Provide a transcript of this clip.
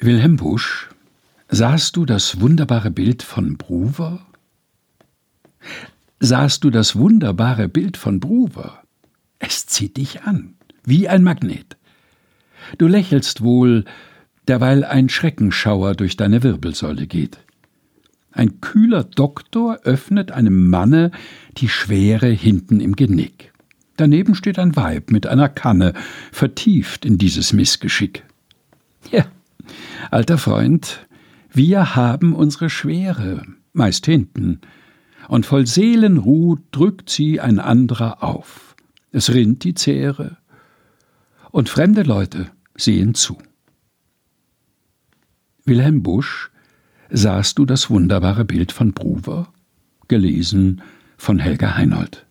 Wilhelm Busch, sahst du das wunderbare Bild von Bruver? Sahst du das wunderbare Bild von Bruver? Es zieht dich an, wie ein Magnet. Du lächelst wohl, derweil ein Schreckenschauer durch deine Wirbelsäule geht. Ein kühler Doktor öffnet einem Manne die Schwere hinten im Genick. Daneben steht ein Weib mit einer Kanne, vertieft in dieses Missgeschick. Ja, alter Freund, wir haben unsere Schwere, meist hinten, und voll Seelenruh drückt sie ein anderer auf. Es rinnt die Zehre, und fremde Leute sehen zu. Wilhelm Busch, sahst du das wunderbare Bild von Bruver? Gelesen von Helga Heinold.